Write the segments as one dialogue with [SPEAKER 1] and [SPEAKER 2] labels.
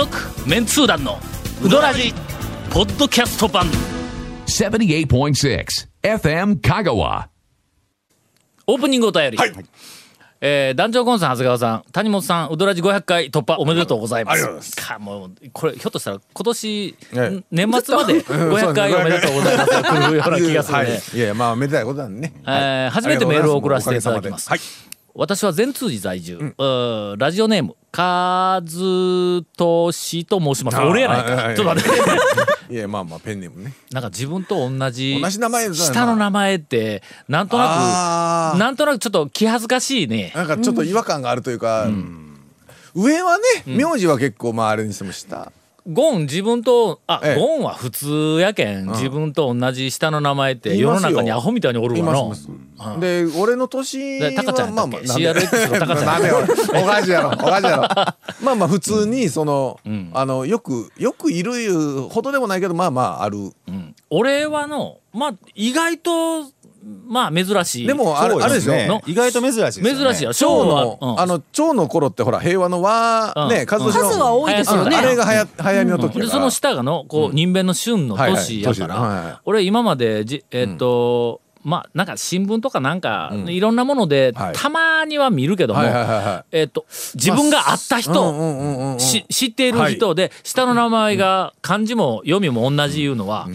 [SPEAKER 1] 続メンツー団のウドラジポッドキャスト版。
[SPEAKER 2] 78.6 FM Kagawa.
[SPEAKER 1] オープニングお便り、
[SPEAKER 3] はい。
[SPEAKER 1] えー、団長コンさん長谷川さん谷本さんウドラジ500回突破おめでとうございます。
[SPEAKER 3] ありがとうございます。
[SPEAKER 1] かもうこれひょっとしたら今年、
[SPEAKER 3] ええ
[SPEAKER 1] 年末まで500回 おめでとうございます。が来るような気がする。ね、
[SPEAKER 3] はい、いやいやまあめでたいことなんでね、
[SPEAKER 1] えー初めてメールを送らせていただきます。
[SPEAKER 3] はい。
[SPEAKER 1] 私は善通寺在住、うーラジオネームカズトシと申します。俺やないか、ちょっと待って。
[SPEAKER 3] いやまあまあペンネームね。
[SPEAKER 1] なんか自分と同じ
[SPEAKER 3] 同じ名前だな
[SPEAKER 1] 下の名前ってなんとなくなんとなくちょっと気恥ずかしいね。
[SPEAKER 3] なんかちょっと違和感があるというか、上はね名字は結構まああれにしても下、
[SPEAKER 1] ゴン自分とあ、
[SPEAKER 3] ええ。
[SPEAKER 1] ゴンは普通やけん、自分と同じ下の名前って世の中にアホみたいにおる
[SPEAKER 3] い
[SPEAKER 1] わの
[SPEAKER 3] ますいます。で俺の年は
[SPEAKER 1] でタカちゃん
[SPEAKER 3] まあまあ
[SPEAKER 1] CRX のタカちゃん
[SPEAKER 3] おかしいやろ おかしいやろ。まあまあ普通にその、あのよくよくいるほどでもないけどまあまあある、
[SPEAKER 1] 俺はのまあ意外とまあ珍しい。
[SPEAKER 3] でもあれ,、ですよ、
[SPEAKER 4] ね
[SPEAKER 1] の
[SPEAKER 4] 意外と珍しいですよね。
[SPEAKER 1] 珍しいよ。
[SPEAKER 3] 蝶
[SPEAKER 1] 蝶
[SPEAKER 3] の、
[SPEAKER 1] の、
[SPEAKER 3] あの蝶の頃ってほら平和の和、
[SPEAKER 1] うん。
[SPEAKER 3] ね数
[SPEAKER 5] 数は多いですよね。
[SPEAKER 3] あれがはや流行りの時
[SPEAKER 1] でその下がのこう人弁の旬の年やから、
[SPEAKER 3] 年はいはい。
[SPEAKER 1] 俺今までじえっと、まあなんか新聞とかなんか、いろんなもので、
[SPEAKER 3] はい。
[SPEAKER 1] たまには見るけども、えっと自分が会った人、知っている人で、下の名前が漢字も読みも同じいうのは、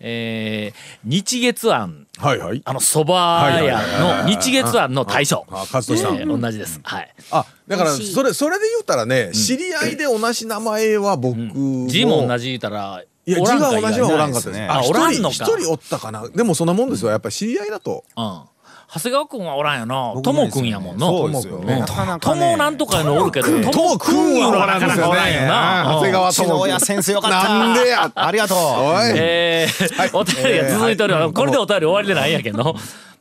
[SPEAKER 1] えー日月庵。
[SPEAKER 3] はいはい。
[SPEAKER 1] あの蕎麦屋の日月庵の大将、
[SPEAKER 3] あ勝利さん、
[SPEAKER 1] えー同じです。はい。
[SPEAKER 3] あだからそれそれで言うたらね、知り合いで同じ名前は僕も、
[SPEAKER 1] 字も同じ言ったら、
[SPEAKER 3] いや字
[SPEAKER 1] おらんか
[SPEAKER 3] が同じはおらんかったです。
[SPEAKER 4] ね
[SPEAKER 1] あ
[SPEAKER 3] 一
[SPEAKER 1] おらんのか。
[SPEAKER 3] 人一人おったかな。でもそんなもんですよ。やっぱり知り合いだと。
[SPEAKER 1] うん。長谷川君はおらんよな。
[SPEAKER 4] 僕
[SPEAKER 1] とも君やもんな。と
[SPEAKER 4] かね。
[SPEAKER 1] もなんとかのおるけど、
[SPEAKER 3] ともくんはおらんよね
[SPEAKER 1] な
[SPEAKER 3] 長谷川ともくん
[SPEAKER 4] うちの親先生よかった
[SPEAKER 3] なんでや。
[SPEAKER 4] ありがとう。
[SPEAKER 3] おい、
[SPEAKER 1] えーお便りが続いておるわこれでお便り終わりでないんやけど。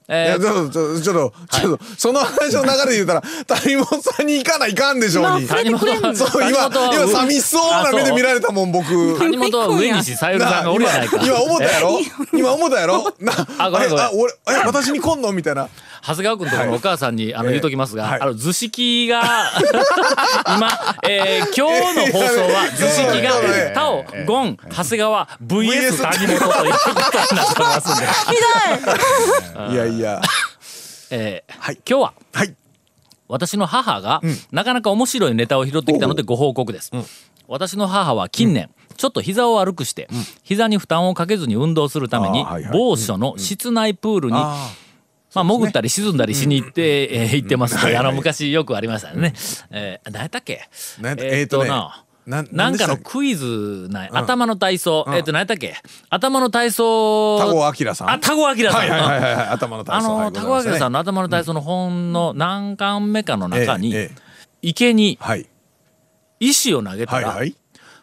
[SPEAKER 3] いや
[SPEAKER 1] えー
[SPEAKER 3] ちょっとちょっとちょっとちょっとその話の流れで言うたら 谷本さんに行かないかんでしょうに。
[SPEAKER 1] 谷本は
[SPEAKER 3] そう今今寂しそうな目で見られたもん僕。
[SPEAKER 1] 谷本は上西さゆりさんがおるやないか。
[SPEAKER 3] 今今思ったやろ？今思ったやろ。な
[SPEAKER 1] あ
[SPEAKER 3] あ俺え私に来んの？みたいな
[SPEAKER 1] 長谷川君とこのお母さんに、あの
[SPEAKER 3] ええ。
[SPEAKER 1] 言うときますが、
[SPEAKER 3] はい。
[SPEAKER 1] あの図式が 今、えー今日の放送は 図式がタオ、ゴン、長谷川 VS 谷本ということになっておりますんで、
[SPEAKER 3] い。やいや。
[SPEAKER 1] えー
[SPEAKER 3] はい。
[SPEAKER 1] 今日は
[SPEAKER 3] はい。
[SPEAKER 1] 私の母が、なかなか面白いネタを拾ってきたのでご報告です。私の母は近年、ちょっと膝を悪くして、膝に負担をかけずに運動するために、某所の室内プールに、
[SPEAKER 3] あ
[SPEAKER 1] まあ、潜ったり沈んだりしに行って、えー行ってますあの昔よくありましたね。えー、何やったっけ？えーっとな、
[SPEAKER 3] な
[SPEAKER 1] なんかのクイズない、頭の体操、えーっと何やったっけ？頭の体操。
[SPEAKER 3] 田子明さん。
[SPEAKER 1] あ田子明さん、
[SPEAKER 3] はいはいはい頭の体
[SPEAKER 1] あ
[SPEAKER 3] 操
[SPEAKER 1] の田子明さん
[SPEAKER 3] ん
[SPEAKER 1] の頭の体操の本の何巻目かの中に、池に
[SPEAKER 3] はい。
[SPEAKER 1] 石を投げたら、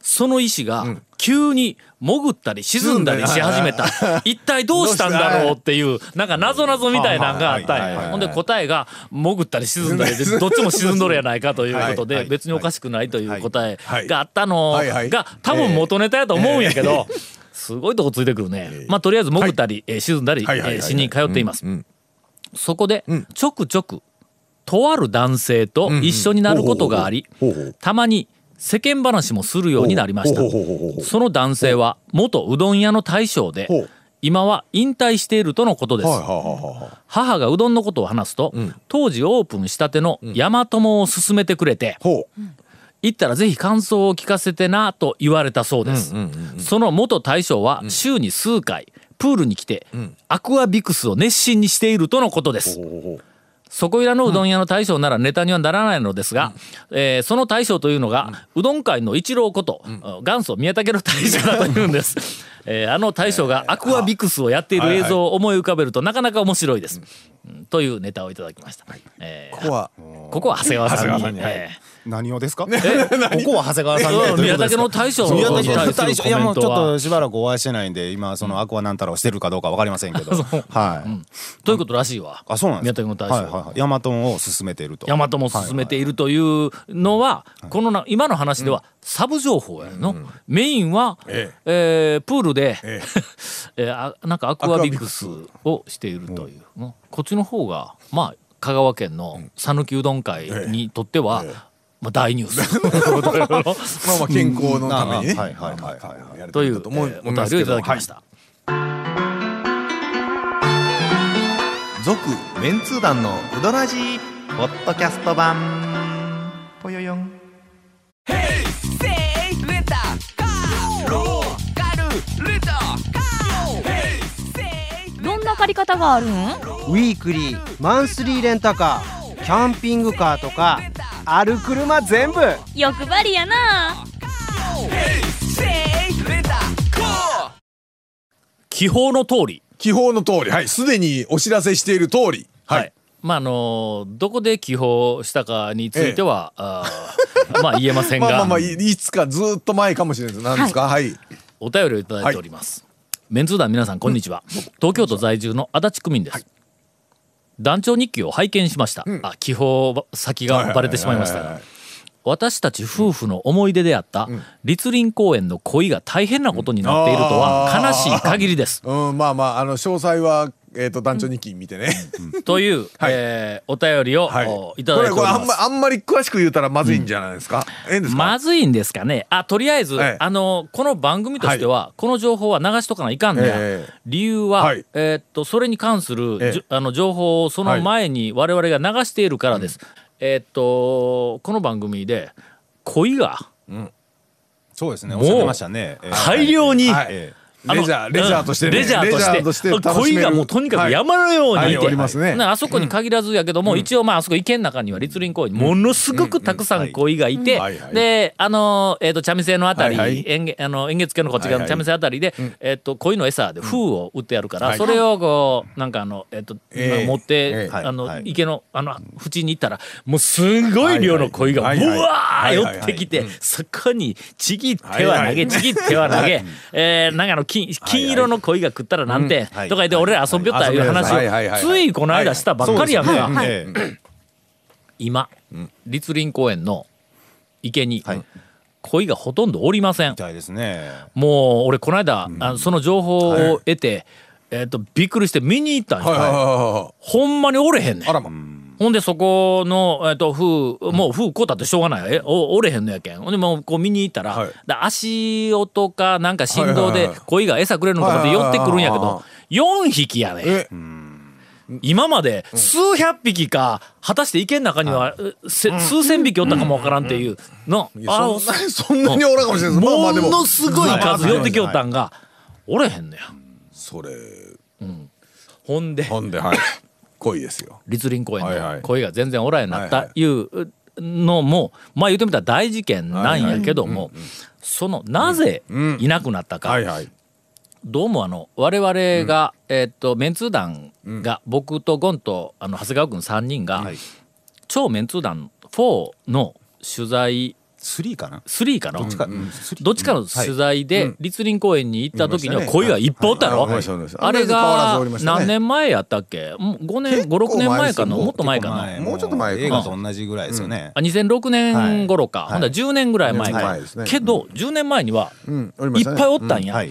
[SPEAKER 1] その石が急に潜ったり沈んだりし始めた。一体どうしたんだろうっていう、なんか謎々みたいなのがあったほんで答えが潜ったり沈んだりで、どっちも沈んどるやないかということで、別におかしくないという答えがあったのが、多分元ネタやと思うんやけど、すごいとこついてくるね。まあとりあえず潜ったり、えー沈んだり、しに通っています。
[SPEAKER 3] ん
[SPEAKER 1] そこで、ちょくちょく、とある男性と一緒になることがありたまに世間話もするようになりました。
[SPEAKER 3] ほうほうほうほうほう。
[SPEAKER 1] その男性は元うどん屋の大将で
[SPEAKER 3] ほう、
[SPEAKER 1] 今は引退しているとのことです。母がうどんのことを話すと、当時オープンしたての山友を勧めてくれて、
[SPEAKER 3] ほう。
[SPEAKER 1] 行ったらぜひ感想を聞かせてなと言われたそうです。その元大将は週に数回、プールに来て、アクアビクスを熱心にしているとのことです。そこいらのうどん屋の大将ならネタにはならないのですが、えーその大将というのが、うどん界の一郎こと、元祖宮武の大将だというんです。えーあの大将がアクアビクスをやっている映像を思い浮かべるとなかなか面白いです。うんというネタをいただきました。えー
[SPEAKER 3] ここは？
[SPEAKER 1] ここは長谷川さんに。え
[SPEAKER 4] 何をですか？ここは長谷川さん
[SPEAKER 1] ー
[SPEAKER 4] で
[SPEAKER 1] 宮武の大将
[SPEAKER 4] 宮武
[SPEAKER 1] に対する
[SPEAKER 4] の大将いやもうちょっとしばらくお会いしてないんで今そのアクアなんたらをしてるかどうかわかりませんけど。はい。
[SPEAKER 1] ということらしいわ。
[SPEAKER 4] あそうなんです
[SPEAKER 1] 宮武の大将。
[SPEAKER 4] はいはいはい。ヤマトンを進めていると。
[SPEAKER 1] 大和も進めているというのは、このな今の話ではサブ情報やの、メインは、え
[SPEAKER 3] え。
[SPEAKER 1] ープールで、
[SPEAKER 3] え。
[SPEAKER 1] えーあなんかアクアビクスをしているという、うんこっちの方がまあ香川県の讃岐うどん会にとっては、まあ、大ニュース。
[SPEAKER 3] まあまあ健康のために。ね。
[SPEAKER 4] はいはいはいはい。
[SPEAKER 1] という、
[SPEAKER 3] と思い
[SPEAKER 1] ーお便りをいただきまし。た、
[SPEAKER 5] 続メンツー団のウドラジーポッドキャスト版。ぽよよん
[SPEAKER 6] 借り方があるん
[SPEAKER 7] ウィークリーマンスリーレンタカーキャンピングカーとかある車全部。
[SPEAKER 6] 欲張りやな。
[SPEAKER 1] 気泡の通り。
[SPEAKER 3] 気泡の通り、はい、すでにお知らせしている通り。はい。
[SPEAKER 1] まああのどこで気泡したかについては、あーまあ言えませんが、
[SPEAKER 3] まあまあまあ、いいつかずっと前かもしれないです。何ですか？はい。
[SPEAKER 1] お便りをいただいております、メンツー団皆さんこんにちは、東京都在住の足立区民です、団長日記を拝見しました、あ気泡先がバレてしまいましたが。
[SPEAKER 3] はいはいはい
[SPEAKER 1] 私たち夫婦の思い出であった栗林公園の恋が大変なことになっているとは悲しい限りです。
[SPEAKER 3] うん、まあまあ、あの、詳細は、えっと、団長日記見てね。
[SPEAKER 1] という、
[SPEAKER 3] はい。
[SPEAKER 1] えーお便りを、
[SPEAKER 3] はい。
[SPEAKER 1] おいただいております。
[SPEAKER 3] これこれあんま、あんまり詳しく言うたらまずいんじゃないですか？ええん。ですか
[SPEAKER 1] まずいんですかね。あとりあえず、
[SPEAKER 3] ええ。
[SPEAKER 1] あのこの番組としては、この情報は流しとかないかんだ、
[SPEAKER 3] ええ
[SPEAKER 1] 理由は、
[SPEAKER 3] はい。
[SPEAKER 1] えーっとそれに関する、
[SPEAKER 3] ええ。
[SPEAKER 1] じゅあの情報をその前に我々が流しているからです、えーっとこの番組で恋が
[SPEAKER 4] そうですね。おっしゃってましたね。えー
[SPEAKER 1] 大量に、
[SPEAKER 3] はいレジャー、レジャーとしてね。
[SPEAKER 1] レジャーとして。恋がもうとにかく山のように。いて、
[SPEAKER 3] はいはい。ね
[SPEAKER 1] なあそこに限らずやけども、一応まああそこ池の中には栗林公園。にものすごくたくさん鯉がいて、
[SPEAKER 3] はいはい。
[SPEAKER 1] であの、えー、と茶店のあたり、
[SPEAKER 3] はいはい。
[SPEAKER 1] 園芸あの園芸付けのこっち側の茶店あたりで、えー、と鯉の餌で風を売ってやるから、
[SPEAKER 3] はい。
[SPEAKER 1] それをこうなんかあの、えーと
[SPEAKER 3] ええ
[SPEAKER 1] 持って、
[SPEAKER 3] え
[SPEAKER 1] あの、
[SPEAKER 4] はい。
[SPEAKER 1] 池のあの縁に行ったらもうすごい量の鯉がブ
[SPEAKER 3] はい。はい
[SPEAKER 1] ワー
[SPEAKER 3] はいはい
[SPEAKER 1] 寄ってきて、そこにちぎっては投げ、ちぎっては投げ、えーなんかあの金金色の鯉が食ったらなんて、
[SPEAKER 4] はい。
[SPEAKER 1] とか言って俺ら遊びよったいう話
[SPEAKER 3] はい。はい。はい。
[SPEAKER 1] をついこの間したばっかりやん。か、今、栗林公園の池に
[SPEAKER 4] はい。
[SPEAKER 1] 鯉がほとんどおりません。
[SPEAKER 4] みたいですね。
[SPEAKER 1] もう俺この間、あのその情報を得て、えっとびっくりして見に行ったんよ、
[SPEAKER 3] はい。はい。はい。は
[SPEAKER 1] ほんまにおれへんねん。ほんでそこの、えっと風もう風こうたってしょうがないえおおれへんのやけん。ほんでもうこう見に行ったら、
[SPEAKER 3] はい
[SPEAKER 1] だ足音かなんか振動で鯉が餌くれるのかなって寄ってくるんやけど4匹やね
[SPEAKER 3] え、
[SPEAKER 1] 今まで数百匹か果たして池の中には、せ数千匹おったかもわからんっていう。の、
[SPEAKER 3] いや
[SPEAKER 1] あ
[SPEAKER 3] そんなに、そんなにおらんかもしれないも。
[SPEAKER 1] ものすごい数寄ってきよったんがおれへんのや。
[SPEAKER 3] それ、
[SPEAKER 1] ほんで。
[SPEAKER 3] ほんで、はい。恋ですよ。
[SPEAKER 1] 栗林公園
[SPEAKER 3] はいはい。
[SPEAKER 1] の声が全然おらんようになった
[SPEAKER 3] はい
[SPEAKER 1] い。うのもまあ言ってみたら大事件なんやけどもそのなぜいなくなったか。どうもあの我々が、えーっとメンツー団が、僕とゴンとあの長谷川君3人が、超メンツー団4の取材
[SPEAKER 4] 3かな
[SPEAKER 1] ？3かな、
[SPEAKER 4] どっちか。
[SPEAKER 1] どっちかの取材で栗林公園に行った時には
[SPEAKER 3] うん
[SPEAKER 1] 鯉がい。っぱい。おったやろ、あれが何年前やったっけ？もう5年
[SPEAKER 3] 結構
[SPEAKER 1] 56年前かな？
[SPEAKER 3] 前ですよ
[SPEAKER 1] もっと前かな？
[SPEAKER 4] 前。
[SPEAKER 3] もうちょっと前か
[SPEAKER 4] 映画と同じぐらいですよね。
[SPEAKER 1] あ2006年頃か、
[SPEAKER 4] はい。
[SPEAKER 1] ほんだら10年ぐらい前か、けど10年前にはいっぱいおったんや、だ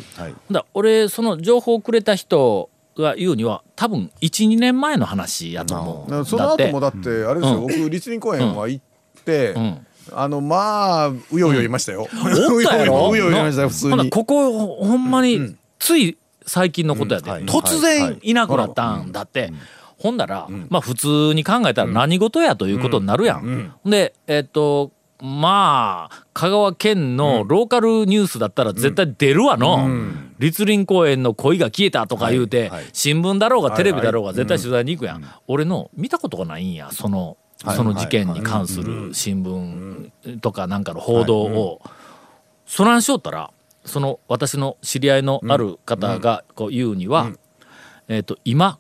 [SPEAKER 1] ら俺その情報をくれた人が言うには多分12年前の話やと思う。
[SPEAKER 3] その
[SPEAKER 1] だって
[SPEAKER 3] 後もだって。あれですよ、僕栗林公園は行って、
[SPEAKER 1] ん
[SPEAKER 3] あのまあうようよいましたよ、
[SPEAKER 1] おったやろ？
[SPEAKER 3] うようよいましたよ普通
[SPEAKER 1] ほんなら
[SPEAKER 3] に
[SPEAKER 1] ここほんまについ最近のことやで、突然いなくなったんだって、ほんだら、まあ普通に考えたら何事やということになるやん。でえっとまあ香川県のローカルニュースだったら絶対出るわの、栗林公園の鯉が消えたとか言うて、新聞だろうがテレビだろうが
[SPEAKER 3] はい。
[SPEAKER 1] 絶対取材に行くやん、俺の見たことがないんやその
[SPEAKER 4] はい
[SPEAKER 1] その事件に関する新聞とかなんかの報道をそらん。しよったらその私の知り合いのある方がこう言うには、えー、と今、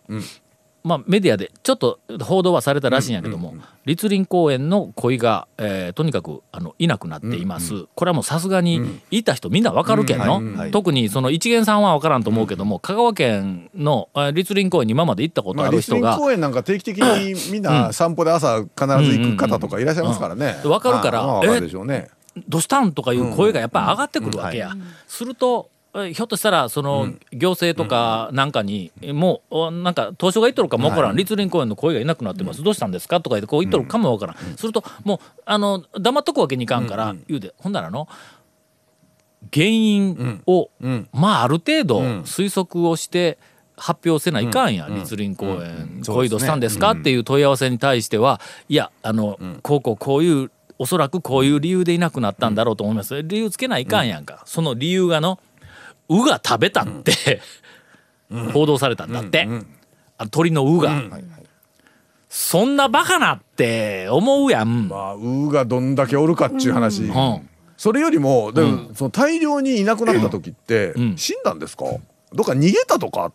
[SPEAKER 1] まあ、メディアでちょっと報道はされたらしいんやけども、栗林公園の鯉が、えーとにかくあのいなくなっています、これはもうさすがにいた人みんなわかるけんの、
[SPEAKER 4] はいはい
[SPEAKER 1] 特にその一元さんは分からんと思うけども香川県のえー栗林公園に今まで行ったこと
[SPEAKER 3] まあ、
[SPEAKER 1] る人が
[SPEAKER 3] 林公園なんか定期的にみんな散歩で朝必ず行く方とかいらっしゃいますからね。
[SPEAKER 1] うんわかるから
[SPEAKER 3] まあまあわかるでしょうね。
[SPEAKER 1] 「どしたん?」とかいう声がやっぱり上がってくるわけや。するとえひょっとしたらその行政とかなんかに、もうおなんか東証が言っとるかもわからん、栗林公園の声がいなくなってます、どうしたんですか？とか言ってこう言っとるかもわからん、するともうあの黙っとくわけにいかんから言うて、ほんならあの原因を、まあある程度推測をして発表せないかんや、栗林公園、こういうどうしたんですか？っていう問い合わせに対してはいやあの、こうこうこういうおそらくこういう理由でいなくなったんだろうと思います、理由つけないかんやんか、その理由がの「う」が食べたって、報道されたんだって、あ鳥の「う」が、そんなバカなって思うやん、
[SPEAKER 3] まあウがどんだけおるかっちゅう話、
[SPEAKER 1] うん。
[SPEAKER 3] それよりもでも、その大量にいなくなった時って、
[SPEAKER 1] ん。
[SPEAKER 3] 死んだんですか？どっか逃げたとか？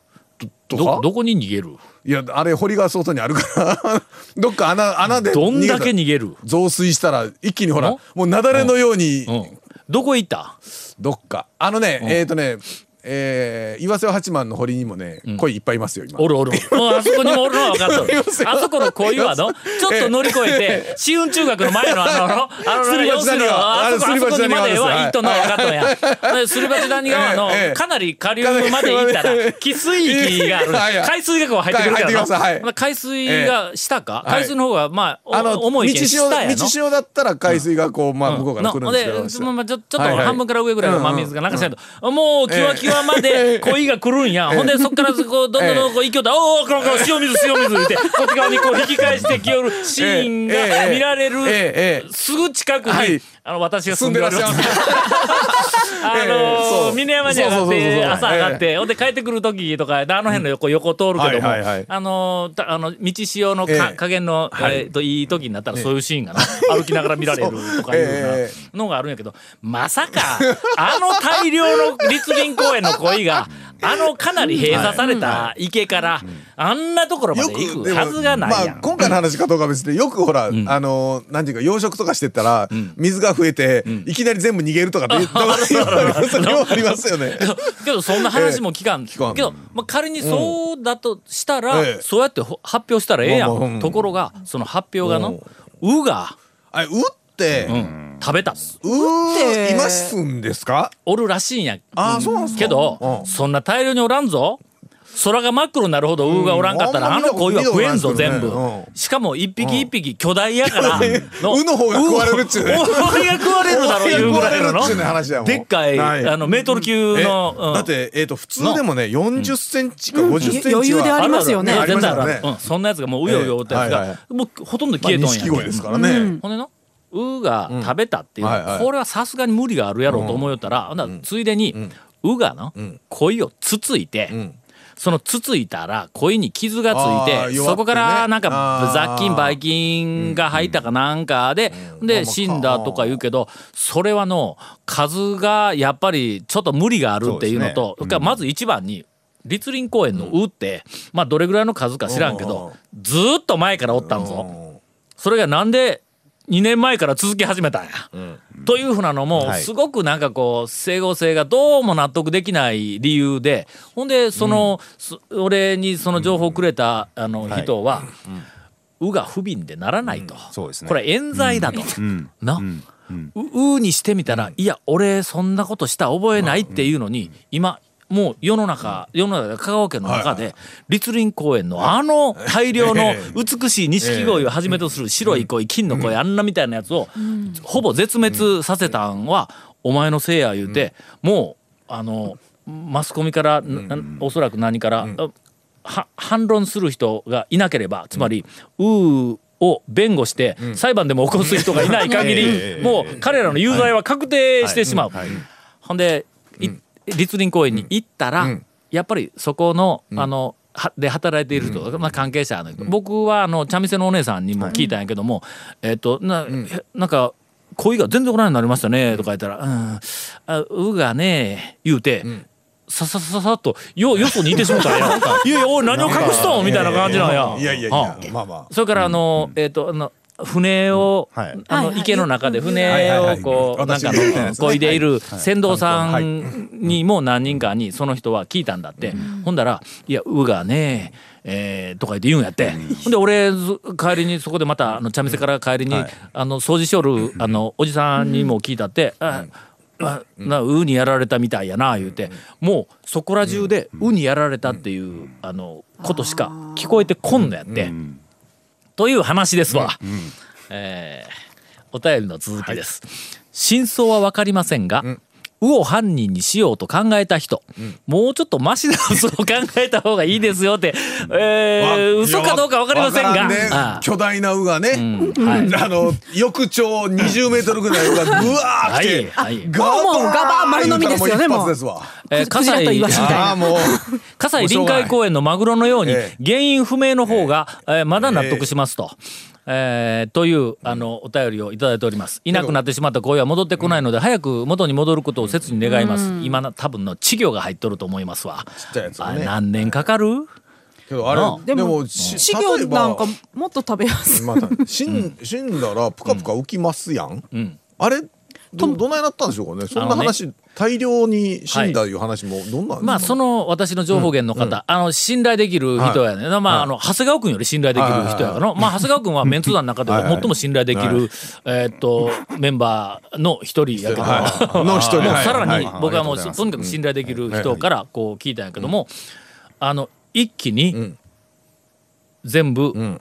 [SPEAKER 1] どどこに逃げる？
[SPEAKER 3] いやあれ堀が外にあるから。どっか穴穴で
[SPEAKER 1] どんだけ
[SPEAKER 3] 逃げ
[SPEAKER 1] る、
[SPEAKER 3] た。増水したら一気にほら
[SPEAKER 1] うん。
[SPEAKER 3] もう雪崩のように。
[SPEAKER 1] うん、どこ行った？
[SPEAKER 3] どっか。あのね、えっ、とねえー、岩瀬八幡の堀にもね、鯉いっぱいいますよ今。
[SPEAKER 1] おるおる。もうあそこにもおるのは分かっとる。あそこの恋はの、ちょっと乗り越えて、紫雲中学の前のあの、あの、要するに、あそこ、あそこにまでは行っとんのは分かっとん。や。ですり鉢谷川の
[SPEAKER 3] ええ、
[SPEAKER 1] かなり下流まで行ったら、汽水域がある。海水がこう入ってくるから
[SPEAKER 3] ま。
[SPEAKER 1] 海水が下か？
[SPEAKER 3] ええ
[SPEAKER 1] 海水の方が、まあ、
[SPEAKER 3] あの
[SPEAKER 1] お重いけん
[SPEAKER 3] 道潮
[SPEAKER 1] 下やの？
[SPEAKER 3] 道潮だったら海水がこう、まあ向こうから来るんですけど、
[SPEAKER 1] ちょっと半分から上ぐらいの真水がなんかしないと、もうキワキワまで
[SPEAKER 3] ええ
[SPEAKER 1] 恋が来るんや、ほんでそっからこうどんどんどんこう勢いで「おおこのこの塩水塩水」ってこっち側にこう引き返してきよるシーンが見られるすぐ近くに、
[SPEAKER 3] はい
[SPEAKER 1] あの私が住
[SPEAKER 3] 住んでらっしゃいます。す。
[SPEAKER 1] あ
[SPEAKER 3] ええ
[SPEAKER 1] の
[SPEAKER 3] そう。
[SPEAKER 1] 峰山に上がって朝上がって、ほんで帰ってくる時とかあの辺の横横通るけども、あのたあの道潮のか、
[SPEAKER 3] ええ。
[SPEAKER 1] 加減の、えーといい時になったらそういうシーンがな、歩きながら見られるとかいうよ
[SPEAKER 3] え
[SPEAKER 1] う。なのがあるんやけどまさかあの大量の栗林公園の鯉があのかなり閉鎖された池からあんなところまで行くはずがないやん。
[SPEAKER 3] まあ、今回の話かどうかは別でよくほら、あのーなんていうか養殖とかしてったら、水が増えて、いきなり全部逃げるとかって言 ありますよね。
[SPEAKER 1] けどそんな話も聞かん、
[SPEAKER 3] かん。
[SPEAKER 1] けど、まあ、仮にそうだとしたら、
[SPEAKER 3] ええ。
[SPEAKER 1] そうやってほ発表したらええやん。ところがその発表がの「う」が、
[SPEAKER 3] あれ、うって、
[SPEAKER 1] うん食べた
[SPEAKER 3] うーいますんですか？
[SPEAKER 1] おるらしいんや。
[SPEAKER 3] ああ、そうなんですか。
[SPEAKER 1] けど、
[SPEAKER 3] うん。
[SPEAKER 1] そんな大量におらんぞ。空が真っ黒になるほど「う」がおらんかったら、
[SPEAKER 3] うん
[SPEAKER 1] あの鯉は食えんぞ全部、しかも一匹一匹巨大やから、
[SPEAKER 3] うの方が食われるっちゅうね。
[SPEAKER 1] が食われるだろういうぐらいの。でっかい、
[SPEAKER 3] はい。
[SPEAKER 1] あのメートル級
[SPEAKER 3] え
[SPEAKER 1] の、うん。
[SPEAKER 3] だって、えっ、と、普通でもね、40センチか50センチは、
[SPEAKER 8] 余裕でありますよね。
[SPEAKER 1] 全然あるそんなやつがもううようよおったやつが、もうほとんど
[SPEAKER 3] まあ、
[SPEAKER 1] 消えとんや。ん
[SPEAKER 3] 錦鯉ですからね。
[SPEAKER 1] ほんでの？うが食べたっていうのは、
[SPEAKER 3] はいはい。
[SPEAKER 1] これはさすがに無理があるやろうと思いよったら、ほんついでに、うがの、鯉をつついて、
[SPEAKER 3] ん。
[SPEAKER 1] そのつついたら鯉に傷がつい
[SPEAKER 3] あ
[SPEAKER 1] て、
[SPEAKER 3] ね。
[SPEAKER 1] そこからなんか雑菌ばい菌が入ったかなんかで、で死んだとか言うけどそれはの数がやっぱりちょっと無理があるっていうのとそれからまず一番に栗林公園の「う」って、まあどれぐらいの数か知らんけどずーっと前からおったんぞ。それがなんで2年前から続き始めたんや。というふうなのも、
[SPEAKER 4] はい。
[SPEAKER 1] すごくなんかこう整合性がどうも納得できない理由でほんでその、そ俺にその情報をくれたあの人は「う」が不憫でならないと、これ冤罪だと。
[SPEAKER 4] うん。
[SPEAKER 1] な、
[SPEAKER 4] うん。
[SPEAKER 1] ううにしてみたら、いや俺そんなことした覚えないっていうのに、今もう世の中世の中香川県の中で栗林公園のあの大量の 美しい錦鯉をはじめとする白い鯉金の鯉あんなみたいなやつをほぼ絶滅させたんはお前のせいや言うてもうあのマスコミからなおそらく何からは反論する人がいなければつまり「うー」を弁護して裁判でも起こす人がいない限り もう彼らの有罪は確定してしまう。ほんでい栗林公園に行ったらやっぱりそこのあのはで働いている人、まあ、関係者の人僕はあの茶店のお姉さんにも聞いたんやけども、えっとな,、なんか恋が全然おらんようになりましたねとか言ったら「うん。あうがね」言うて。ささささっとよよそにいてしまったんや。いやいやおい何を隠しとんみたいな感じなんや。
[SPEAKER 3] いやいやい
[SPEAKER 1] あ
[SPEAKER 3] や、まあまあ。
[SPEAKER 1] それからあの、えっ、とあの船を、
[SPEAKER 4] はい。
[SPEAKER 1] あの池の中で船をこう、なんかこいでいる船頭さんにも何人かにその人は聞いたんだって、ほんだら「いやうがねえーとか言って言うんやって、ほんで俺ず帰りにそこでまたあの茶店から帰りに、あの掃除しよるあのおじさんにも聞いたって「ああなウにやられたみたいやな言うて、もうそこら中でウにやられたっていう、あのことしか聞こえてこんのやって、という話ですわ、えーお便りの続きです、真相は分かりませんが、ウを犯人にしようと考えた人、もうちょっとマシな嘘を考えた方がいいですよって、えー、嘘かどうか分かりませんが。
[SPEAKER 3] ね。
[SPEAKER 1] ああ。
[SPEAKER 3] 巨大な「う」がね、
[SPEAKER 1] はい。
[SPEAKER 3] あの翼長20メートルぐらいの「う」がぐわー
[SPEAKER 1] はい
[SPEAKER 3] 来て、
[SPEAKER 1] はい。
[SPEAKER 3] ガバー
[SPEAKER 8] もうガバー丸飲みですよね
[SPEAKER 3] もう一発ですわ。
[SPEAKER 1] えー
[SPEAKER 8] クジラとイワシみたいな。
[SPEAKER 3] ああもう。
[SPEAKER 1] 葛西臨海公園のマグロのように
[SPEAKER 3] え
[SPEAKER 1] 原因不明の方が、えー。まだ納得しますと。えーというあのお便りをいただいております。いなくなってしまった声は戻ってこないので、早く元に戻ることを切に願います、今な多分の稚魚が入っとると思いますわ。
[SPEAKER 3] ちっちゃいやつ
[SPEAKER 1] あ
[SPEAKER 3] がね
[SPEAKER 1] 何年かかる？
[SPEAKER 3] けどあれで
[SPEAKER 8] でも稚魚なんかもっと食べやすい。
[SPEAKER 3] 死ん死んだらプカプカ浮きますやん、
[SPEAKER 1] ん。
[SPEAKER 3] あれどどないなったんでしょうかね。そんな話、大量に死んだいう話もどんな、
[SPEAKER 1] まあその私の情報源の方、あの信頼できる人やね、まああの長谷川君より信頼できる人やから。の、まあ長谷川君はメンツ団の中では最も信頼できる、えーっとメンバーの一人やけど、
[SPEAKER 3] はい。の一
[SPEAKER 1] さらに
[SPEAKER 3] はい
[SPEAKER 1] 僕はもう
[SPEAKER 4] と
[SPEAKER 1] にかく信頼できる人からこう聞いたんやけども、あの一気に全部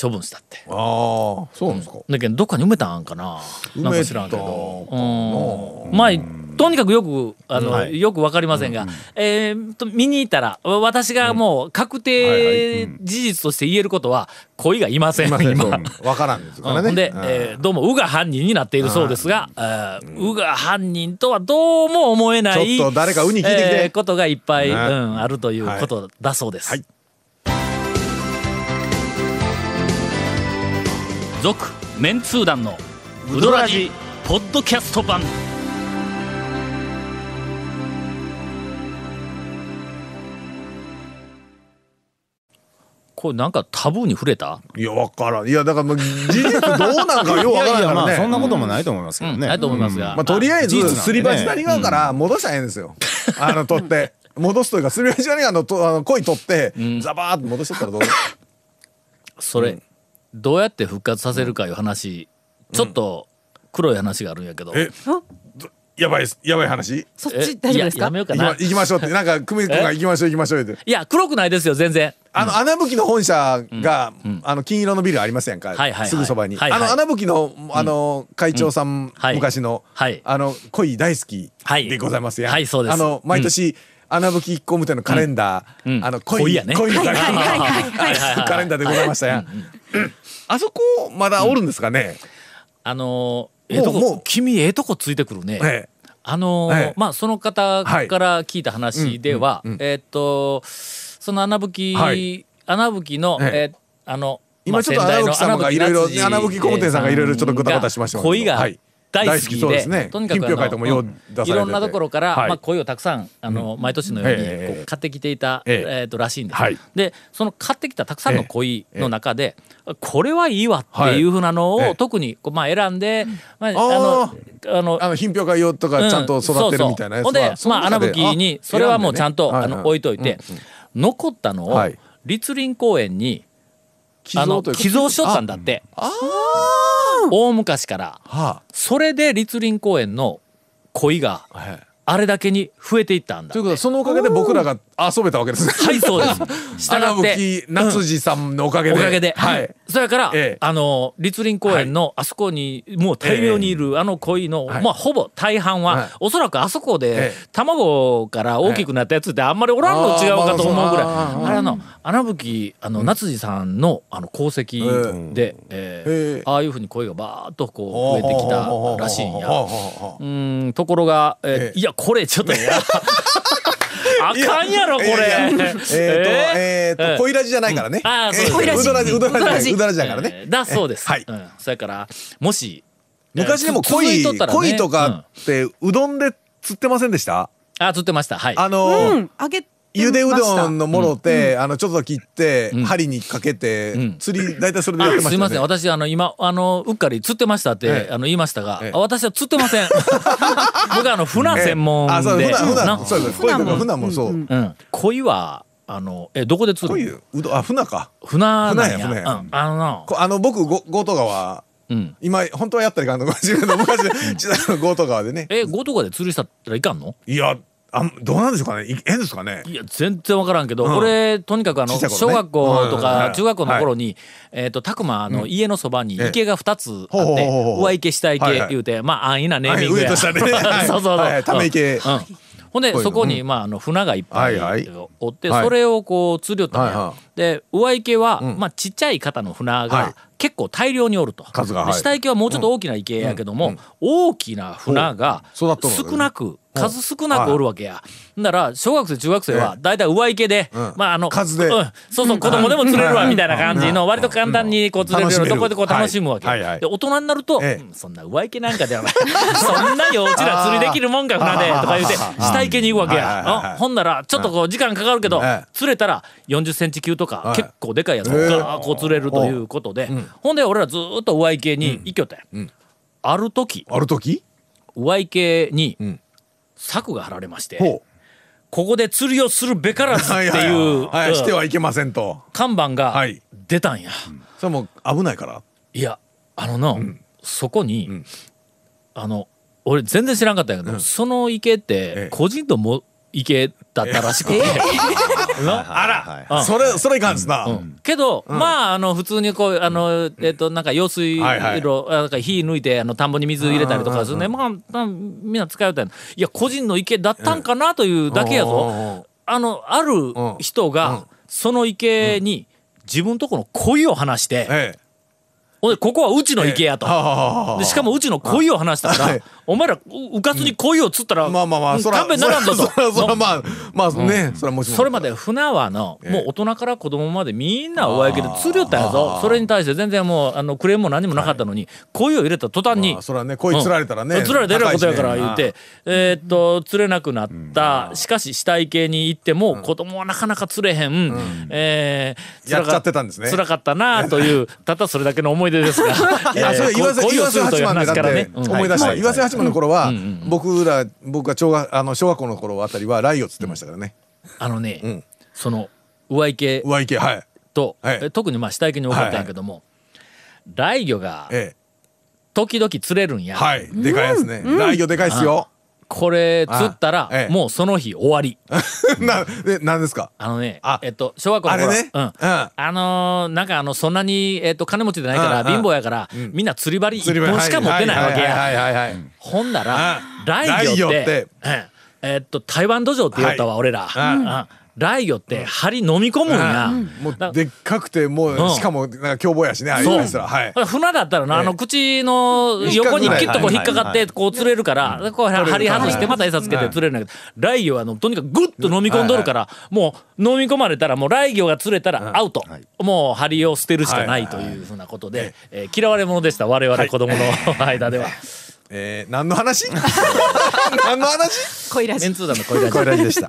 [SPEAKER 1] 処分したって。
[SPEAKER 3] ああそうなんですか、
[SPEAKER 1] だけどどっかに埋めたんかな。
[SPEAKER 3] 埋めた
[SPEAKER 1] なんか知らんけど。うん。まあとにかくよくあの、よくわかりませんが、えーと見に行ったら私がもう確定事実として言えることは恋がいません、今。
[SPEAKER 3] わからんですからね、
[SPEAKER 1] で、
[SPEAKER 3] うん。
[SPEAKER 1] えーどうも「う」が犯人になっているそうですが「あーう」が犯人とはどうも思えない
[SPEAKER 3] ちょっと誰か「う」に聞いてきて。
[SPEAKER 1] えーことがいっぱい、
[SPEAKER 3] ね。
[SPEAKER 1] うん、あるということだそうです。
[SPEAKER 3] はい
[SPEAKER 1] 続メンツー団のウドラジポッドキャスト版。これなんかタブーに触れた、
[SPEAKER 3] いやわからん。いやだからもう事実どうなんかようわからんからね。
[SPEAKER 4] まあそんなこともないと思いますけどね。
[SPEAKER 1] ないと思いますが、
[SPEAKER 3] まあ、とりあえずすり鉢谷川から戻したらええんですよ、あの取って。戻すというかすり鉢谷川のとあの鯉取って、ザバーって戻しとったらどう？
[SPEAKER 1] それ、どうやって復活させるかいう話ちょっと黒い話があるんやけど、
[SPEAKER 3] やばいです。やばい話？
[SPEAKER 1] え
[SPEAKER 8] そっち大丈夫ですか？
[SPEAKER 1] いややめようか
[SPEAKER 3] 行きま
[SPEAKER 1] な
[SPEAKER 3] 行きましょうって。なんか久米君が行きましょう行きましょうって。
[SPEAKER 1] いや黒くないですよ全然。
[SPEAKER 3] あの穴吹きの本社が、あの金色のビルありますやんか、
[SPEAKER 1] はいはいはい。
[SPEAKER 3] すぐそばに、
[SPEAKER 1] はいはい。
[SPEAKER 3] あの穴吹きのあの会長さん、
[SPEAKER 1] はい。
[SPEAKER 3] 昔の、
[SPEAKER 1] はい。
[SPEAKER 3] あの鯉大好き
[SPEAKER 1] はい。
[SPEAKER 3] でございますやん、
[SPEAKER 1] はいそうです。
[SPEAKER 3] あの毎年、穴吹き工務店のカレンダー、
[SPEAKER 1] うん
[SPEAKER 3] あの
[SPEAKER 1] 鯉やね
[SPEAKER 3] 鯉のカレンダー、
[SPEAKER 1] はいはいはい
[SPEAKER 3] カレンダーでございましたやん、あそこまだおるんですかね、
[SPEAKER 1] あのーええと
[SPEAKER 3] もうもう
[SPEAKER 1] こ君ええとこついてくるね、
[SPEAKER 3] ええ
[SPEAKER 1] あのー
[SPEAKER 3] ええ
[SPEAKER 1] まあその方から聞いた話では、
[SPEAKER 3] うんうんうん
[SPEAKER 1] えーっとその穴吹き、
[SPEAKER 3] はい
[SPEAKER 1] 穴吹きの、
[SPEAKER 3] ええ
[SPEAKER 1] えーあの
[SPEAKER 3] 今ちょっと
[SPEAKER 1] まあ
[SPEAKER 3] 穴吹様がいろいろ穴吹き工務店さんがいろいろちょっとぐたぐたしましたけど
[SPEAKER 1] 恋が
[SPEAKER 3] はい
[SPEAKER 1] 大好きで,、とにかくあのいろんなところから、
[SPEAKER 3] はい。
[SPEAKER 1] まあ、恋をたくさんあの、毎年のように
[SPEAKER 3] ええ
[SPEAKER 1] こう買ってきていた、
[SPEAKER 3] ええ。
[SPEAKER 1] えーっとらしいんです、
[SPEAKER 3] はい。
[SPEAKER 1] でその買ってきたたくさんの恋の中で、これはいいわっていうふうなのを、特にこう、まあ、選んで、まあ、あ
[SPEAKER 3] あ
[SPEAKER 1] のあの
[SPEAKER 3] あの品評会用とかちゃんと育てるみたいなやつは、
[SPEAKER 1] うんそうそう。ほんで、まあ、穴吹きにそれはもうちゃんと、あの置いといて、残ったのを、
[SPEAKER 3] はい。
[SPEAKER 1] 栗林公園に
[SPEAKER 3] 寄
[SPEAKER 1] あの寄贈しとったんだって大昔から。
[SPEAKER 3] は
[SPEAKER 1] それで栗林公園の鯉が
[SPEAKER 3] あ、
[SPEAKER 1] れだけに増えていったんだ
[SPEAKER 3] ということはそのおかげで僕らが遊べたわけですね。
[SPEAKER 1] はいそうです。した
[SPEAKER 3] 穴
[SPEAKER 1] がって
[SPEAKER 3] 夏次さんのおかげで。
[SPEAKER 1] おかげで、
[SPEAKER 3] はい。
[SPEAKER 1] それから、
[SPEAKER 3] ええ。
[SPEAKER 1] あの栗林公園のあそこにもう大量にいるあの鯉の、
[SPEAKER 3] はい。
[SPEAKER 1] まあほぼ大半は、
[SPEAKER 3] はい。
[SPEAKER 1] おそらくあそこで、
[SPEAKER 3] ええ。
[SPEAKER 1] 卵から大きくなったやつってあんまりおらんの違うかと思うぐらい、
[SPEAKER 3] あ
[SPEAKER 1] れあの穴吹あの夏次さんのあの功績で、ええ。
[SPEAKER 3] ええ。
[SPEAKER 1] ああいうふうに鯉がバーッとこう増えてきたらしいんや。うーんところが、えー
[SPEAKER 3] ええ。
[SPEAKER 1] いやこれちょっとや あかんやろこれ。
[SPEAKER 3] えっと、えっ
[SPEAKER 1] ええ
[SPEAKER 3] と、恋ラジじゃないからね。
[SPEAKER 1] あーそうです。
[SPEAKER 3] えーうどらじ、うどらじ。
[SPEAKER 8] うどらじ。
[SPEAKER 3] うどらじだからね。
[SPEAKER 1] え。ーだそうです。
[SPEAKER 3] はい。
[SPEAKER 1] うん、それからもし
[SPEAKER 3] 昔でも恋、恋とかってうどんで釣ってませんでした？
[SPEAKER 1] あ釣ってました。はい。
[SPEAKER 3] あの
[SPEAKER 8] う
[SPEAKER 3] ー
[SPEAKER 8] ん。あげて
[SPEAKER 3] ゆでうどんのもろって、あのちょっと切って、
[SPEAKER 1] うん。
[SPEAKER 3] 針にかけて、
[SPEAKER 1] うん。
[SPEAKER 3] 釣り大体それでやってましたよね。
[SPEAKER 1] あすいません。私あの今あのうっかり釣ってましたって、
[SPEAKER 3] ええ。
[SPEAKER 1] あの言いましたが、
[SPEAKER 3] ええ。
[SPEAKER 1] あ私は釣ってません。僕はあの船専門で、
[SPEAKER 3] あ、そう、ふな、ふ
[SPEAKER 1] な。
[SPEAKER 3] な、そうです。恋とかふなもそう。
[SPEAKER 1] うん、鯉はあのえどこで釣る
[SPEAKER 3] 恋、うどん、あ、ふなか。
[SPEAKER 1] 船なんや。
[SPEAKER 3] 船や
[SPEAKER 1] うん、あのな。
[SPEAKER 3] こあの僕ご強盗川
[SPEAKER 1] うん。
[SPEAKER 3] 今本当はやったらいかんのかもしれない。昔千葉の強盗川でね。
[SPEAKER 1] え強盗川で釣りしたらいかんの？
[SPEAKER 3] いやあどうなんでしょうかね？い変ですかね？
[SPEAKER 1] いや全然分からんけど、
[SPEAKER 3] うん。
[SPEAKER 1] 俺とにかくあの
[SPEAKER 3] ね。
[SPEAKER 1] 小学校と
[SPEAKER 3] うん。
[SPEAKER 1] か中学校の頃に、えっ、と拓磨の家のそばに池が2つあって、
[SPEAKER 3] ほうほうほうほう
[SPEAKER 1] 上池下池
[SPEAKER 3] はいはい。
[SPEAKER 1] 言うて、まあ安易なネーミングや、
[SPEAKER 3] はい上と下でね。は い
[SPEAKER 1] そうそうそう、
[SPEAKER 3] はいため池。
[SPEAKER 1] うん。うんほんでそこに、まあ、あの船がいっぱい
[SPEAKER 3] はいはい。
[SPEAKER 1] おって、
[SPEAKER 3] はい。
[SPEAKER 1] それをこう釣り寄ったのや、
[SPEAKER 3] はいは
[SPEAKER 1] で上池は、
[SPEAKER 3] ん。
[SPEAKER 1] まあ、ちっちゃい型の船
[SPEAKER 3] はい。
[SPEAKER 1] が結構大量におると、
[SPEAKER 3] 数がはい。
[SPEAKER 1] で下池はもうちょっと大きな池やけども、大きな船が少なく数少なくおるわけや。だから小学生中学生はだいたい上池で、
[SPEAKER 3] ん。
[SPEAKER 1] まああの
[SPEAKER 3] 数で。
[SPEAKER 1] うん。そうそう子供でも釣れるわみたいな感じの割と簡単にこう釣れるようなところでこう楽
[SPEAKER 3] 楽し
[SPEAKER 1] むわけ。で大人になると、そんな上池なんかではない。そんな幼稚な釣りできるもんか船でとか言うて下池に行くわけや。ほんならちょっとこう時間かかるけど
[SPEAKER 3] ええ。
[SPEAKER 1] 釣れたら40センチ級とか
[SPEAKER 3] はい。
[SPEAKER 1] 結構でかいやつ
[SPEAKER 3] ええ
[SPEAKER 1] がこう釣れるということでほんで俺らずーっと上池に行きよったん。やある時
[SPEAKER 3] ある時？
[SPEAKER 1] 上池に
[SPEAKER 3] ん。
[SPEAKER 1] 柵が張られまして、ここで釣りをするべからずって
[SPEAKER 3] はい
[SPEAKER 1] いう
[SPEAKER 3] して
[SPEAKER 1] うん。
[SPEAKER 3] はいけませんと。
[SPEAKER 1] 看板が
[SPEAKER 3] はい。
[SPEAKER 1] 出たんや。
[SPEAKER 3] それもう危ないから？
[SPEAKER 1] いやあのな、そこに、あの俺全然知らんかったんやけど、その池って
[SPEAKER 3] ええ。
[SPEAKER 1] 個人とも池だったらしくて、な
[SPEAKER 4] あら。
[SPEAKER 1] うん。
[SPEAKER 3] それそれいかんですな。
[SPEAKER 1] うん。けど、まああの普通にこうあのえっ、となんか用水路、なんか火抜いてあの田んぼに水入れたりとかするね、まあ、まあみんな使うたんやいや個人の池だったんかなというだけやぞ。あのある人がその池に自分とこの鯉を放して、
[SPEAKER 3] ええ
[SPEAKER 1] ほんでここはうちの池やと。でしかもうちの鯉を放したから、
[SPEAKER 3] はい。
[SPEAKER 1] お前らううかつに鯉を釣ったら、
[SPEAKER 3] まあまあまあそら
[SPEAKER 1] 勘弁ならんぞと。
[SPEAKER 3] そまあまあねそれはも
[SPEAKER 1] それまで船はの、
[SPEAKER 3] ええ。
[SPEAKER 1] もう大人から子供までみんな上池で釣りよったんやぞそれに対して全然もうあのクレームも何もなかったのに鯉を入れた途端に、
[SPEAKER 3] まあそれはね鯉釣られたらね。
[SPEAKER 1] うん釣られたらえらいことやから言って、えーっと釣れなくなった、しかし死体系に行っても、子供はなかなか釣れへん、えー
[SPEAKER 3] やっちゃってたんですね。
[SPEAKER 1] 辛かったなという ただそれだけの思い出ですが
[SPEAKER 3] いや、それ
[SPEAKER 1] えー
[SPEAKER 3] 岩瀬、
[SPEAKER 1] こ
[SPEAKER 3] 岩瀬八幡でだって
[SPEAKER 1] うん
[SPEAKER 3] 思い出した。
[SPEAKER 1] はい
[SPEAKER 3] 岩瀬八幡の頃は、僕ら、僕が小学、あの、小学校の頃あたりは、ライを釣ってましたからね。
[SPEAKER 1] あのね、
[SPEAKER 3] ん
[SPEAKER 1] その上池
[SPEAKER 3] 上池、はい。
[SPEAKER 1] と、特にまあ下池に多かったんやけども、雷魚が
[SPEAKER 3] ええ。
[SPEAKER 1] 時々釣れるんや、
[SPEAKER 3] はい。でかいですね。ライ魚でかいっすよ。
[SPEAKER 1] これ釣ったら、
[SPEAKER 3] あええ。
[SPEAKER 1] もうその日終わり。
[SPEAKER 3] な、で、なんですか？
[SPEAKER 1] あのね
[SPEAKER 3] あ
[SPEAKER 1] えっと小学校の頃。
[SPEAKER 3] あれね？
[SPEAKER 1] うん。
[SPEAKER 3] うん。
[SPEAKER 1] あのーなんかあのそんなに、えっと金持ちじゃないから貧乏やから、みんな釣り針一本しか持ってないわけや。
[SPEAKER 3] はいはいはいはい。
[SPEAKER 1] ほんなら
[SPEAKER 3] うん。
[SPEAKER 1] 雷魚ってえっと台湾土壌って言ったわ、俺ら。
[SPEAKER 3] うん
[SPEAKER 1] うん雷魚って針飲み込むんや。
[SPEAKER 3] もう
[SPEAKER 1] だ
[SPEAKER 3] でっかくて、も
[SPEAKER 1] う
[SPEAKER 3] しかも、なんか凶暴やしね、ああいう
[SPEAKER 1] そう
[SPEAKER 3] やつら。はい。
[SPEAKER 1] 船だったらな、
[SPEAKER 3] ええ。
[SPEAKER 1] あの口の横にキュッとこう引っかかってこう釣れるから、こう針外してまた餌つけて釣れるんだけど、雷魚はあのとにかくグッと飲み込んどるから、もう飲み込まれたらもう雷魚が釣れたらアウト。もう針を捨てるしかないというふうなことで、えー嫌われ者でした我々子供の間では。
[SPEAKER 3] えー、何の話？何の話？
[SPEAKER 8] 恋ラジ。
[SPEAKER 1] メンツー団の声ラジ。
[SPEAKER 3] これラジでした。